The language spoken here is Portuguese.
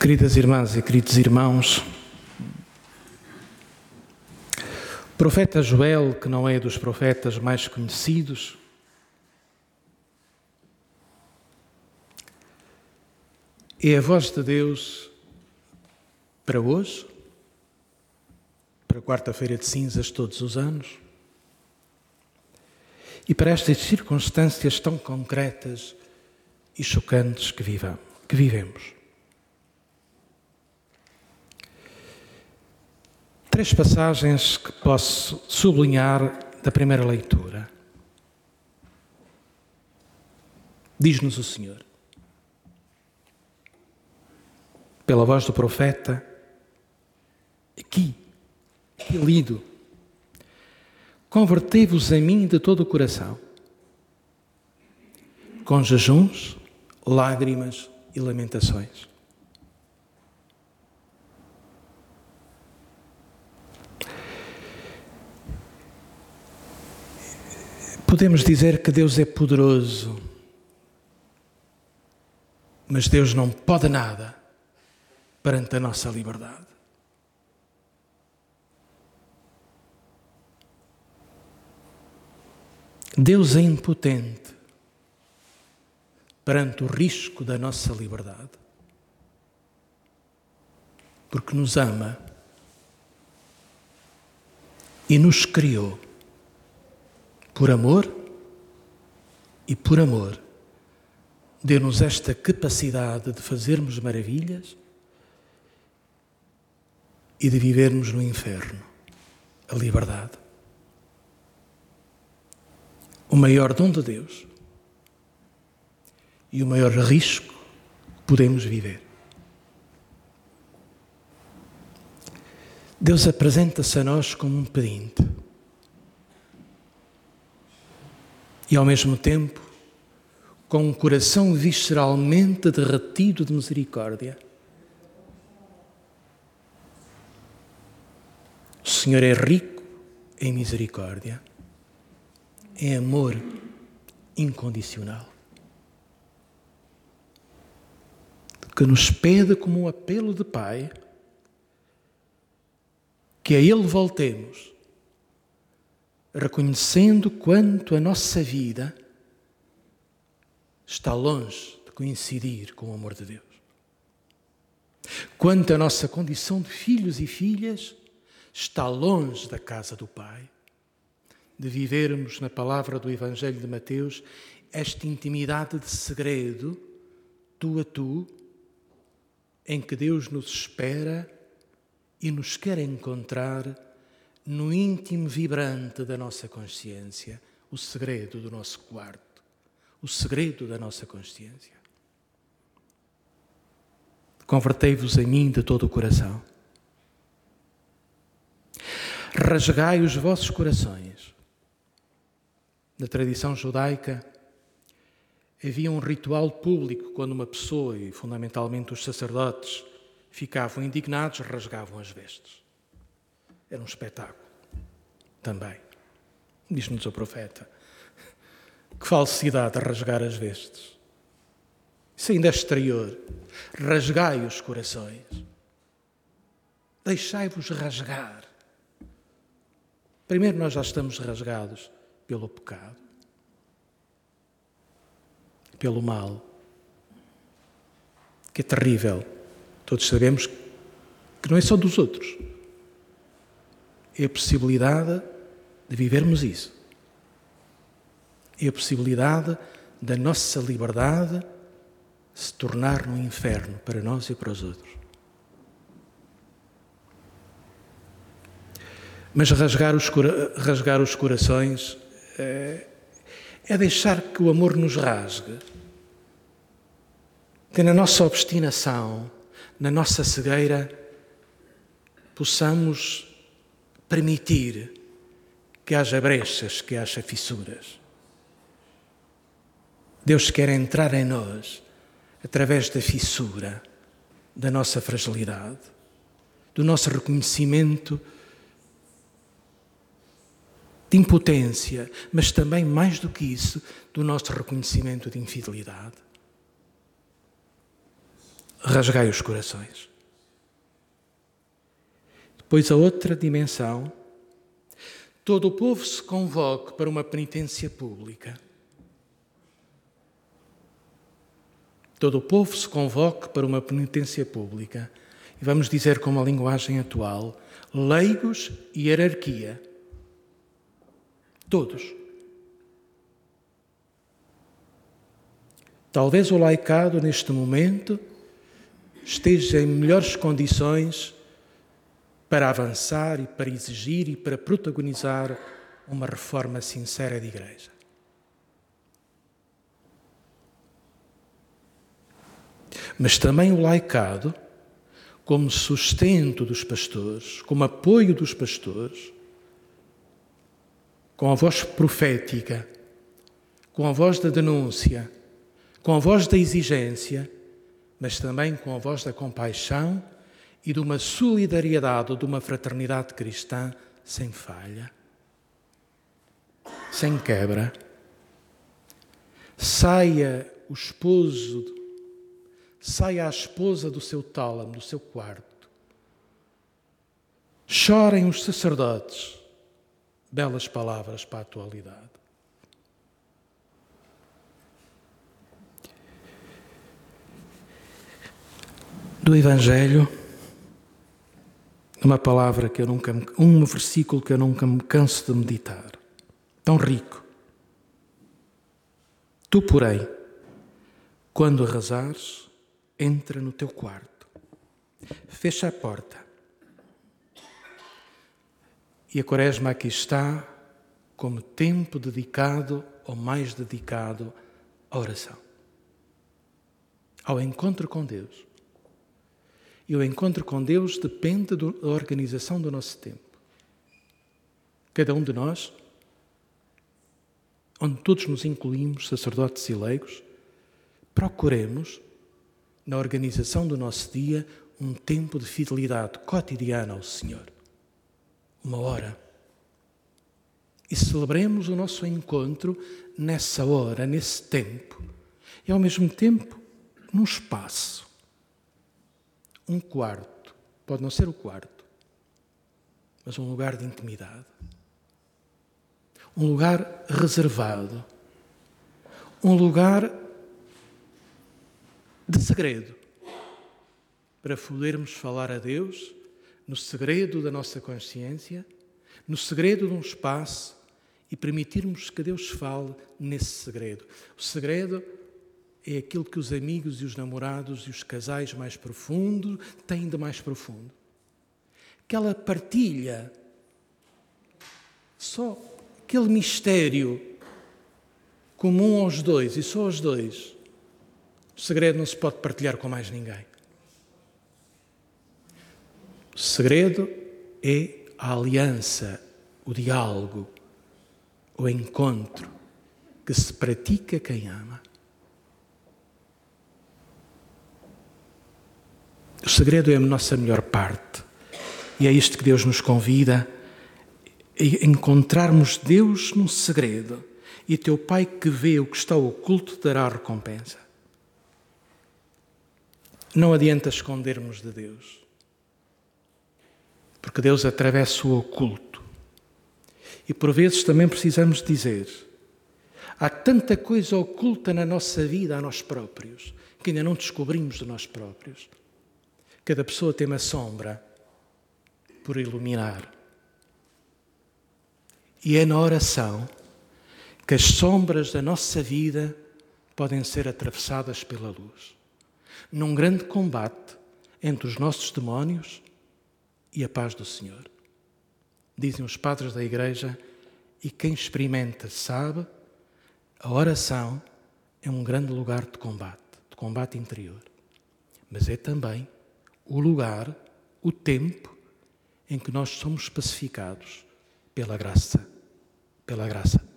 Queridas irmãs e queridos irmãos, o profeta Joel, que não é dos profetas mais conhecidos, é a voz de Deus para hoje, para quarta-feira de cinzas todos os anos, e para estas circunstâncias tão concretas e chocantes que, que vivemos. Três passagens que posso sublinhar da primeira leitura. Diz-nos o Senhor, pela voz do profeta, aqui, aqui lido, convertei-vos a mim de todo o coração, com jejuns, lágrimas e lamentações. Podemos dizer que Deus é poderoso, mas Deus não pode nada perante a nossa liberdade. Deus é impotente perante o risco da nossa liberdade, porque nos ama e nos criou por amor e por amor, deu-nos esta capacidade de fazermos maravilhas e de vivermos no inferno a liberdade. O maior dom de Deus e o maior risco que podemos viver. Deus apresenta-se a nós como um pedinte. E ao mesmo tempo com um coração visceralmente derretido de misericórdia. O Senhor é rico em misericórdia, em amor incondicional, que nos pede como um apelo de Pai que a Ele voltemos reconhecendo quanto a nossa vida está longe de coincidir com o amor de Deus. Quanto a nossa condição de filhos e filhas está longe da casa do Pai, de vivermos na palavra do Evangelho de Mateus esta intimidade de segredo, tu a tu, em que Deus nos espera e nos quer encontrar no íntimo vibrante da nossa consciência, o segredo do nosso quarto, o segredo da nossa consciência. Convertei-vos em mim de todo o coração. Rasgai os vossos corações. Na tradição judaica, havia um ritual público quando uma pessoa, e fundamentalmente os sacerdotes, ficavam indignados, rasgavam as vestes. Era um espetáculo também. Diz-nos o profeta. Que falsidade rasgar as vestes. Isso ainda é exterior. Rasgai os corações. Deixai-vos rasgar. Primeiro, nós já estamos rasgados pelo pecado, pelo mal, que é terrível. Todos sabemos que não é só dos outros é a possibilidade de vivermos isso. É a possibilidade da nossa liberdade se tornar no inferno para nós e para os outros. Mas rasgar os, rasgar os corações é, é deixar que o amor nos rasgue. Que na nossa obstinação, na nossa cegueira, possamos permitir que haja brechas, que haja fissuras. Deus quer entrar em nós através da fissura, da nossa fragilidade, do nosso reconhecimento de impotência, mas também, mais do que isso, do nosso reconhecimento de infidelidade. rasgai os corações. Depois, a outra dimensão, todo o povo se convoque para uma penitência pública. Todo o povo se convoque para uma penitência pública. E vamos dizer com uma linguagem atual: leigos e hierarquia. Todos. Talvez o laicado, neste momento, esteja em melhores condições para avançar e para exigir e para protagonizar uma reforma sincera de igreja. Mas também o laicado, como sustento dos pastores, como apoio dos pastores, com a voz profética, com a voz da denúncia, com a voz da exigência, mas também com a voz da compaixão e de uma solidariedade, de uma fraternidade cristã sem falha, sem quebra. Saia o esposo, saia a esposa do seu tálamo, do seu quarto. Chorem os sacerdotes. Belas palavras para a atualidade. do Evangelho, uma palavra que eu nunca, um versículo que eu nunca me canso de meditar, tão rico. Tu, porém, quando rezares, entra no teu quarto, fecha a porta. E a quaresma aqui está como tempo dedicado ou mais dedicado à oração, ao encontro com Deus. E o encontro com Deus depende da organização do nosso tempo. Cada um de nós, onde todos nos incluímos, sacerdotes e leigos, procuremos, na organização do nosso dia, um tempo de fidelidade cotidiana ao Senhor. Uma hora. E celebremos o nosso encontro nessa hora, nesse tempo. E ao mesmo tempo, num espaço um quarto, pode não ser o quarto, mas um lugar de intimidade. Um lugar reservado. Um lugar de segredo. Para podermos falar a Deus no segredo da nossa consciência, no segredo de um espaço e permitirmos que Deus fale nesse segredo. O segredo é aquilo que os amigos e os namorados e os casais mais profundos têm de mais profundo. Aquela partilha, só aquele mistério comum aos dois e só aos dois. O segredo não se pode partilhar com mais ninguém. O segredo é a aliança, o diálogo, o encontro que se pratica quem ama. O segredo é a nossa melhor parte. E é isto que Deus nos convida a encontrarmos Deus num segredo. E teu Pai que vê o que está oculto dará a recompensa. Não adianta escondermos de Deus. Porque Deus atravessa o oculto. E por vezes também precisamos dizer: há tanta coisa oculta na nossa vida a nós próprios que ainda não descobrimos de nós próprios. Cada pessoa tem uma sombra por iluminar. E é na oração que as sombras da nossa vida podem ser atravessadas pela luz. Num grande combate entre os nossos demónios e a paz do Senhor. Dizem os padres da Igreja, e quem experimenta sabe, a oração é um grande lugar de combate, de combate interior. Mas é também o lugar, o tempo em que nós somos pacificados pela graça, pela graça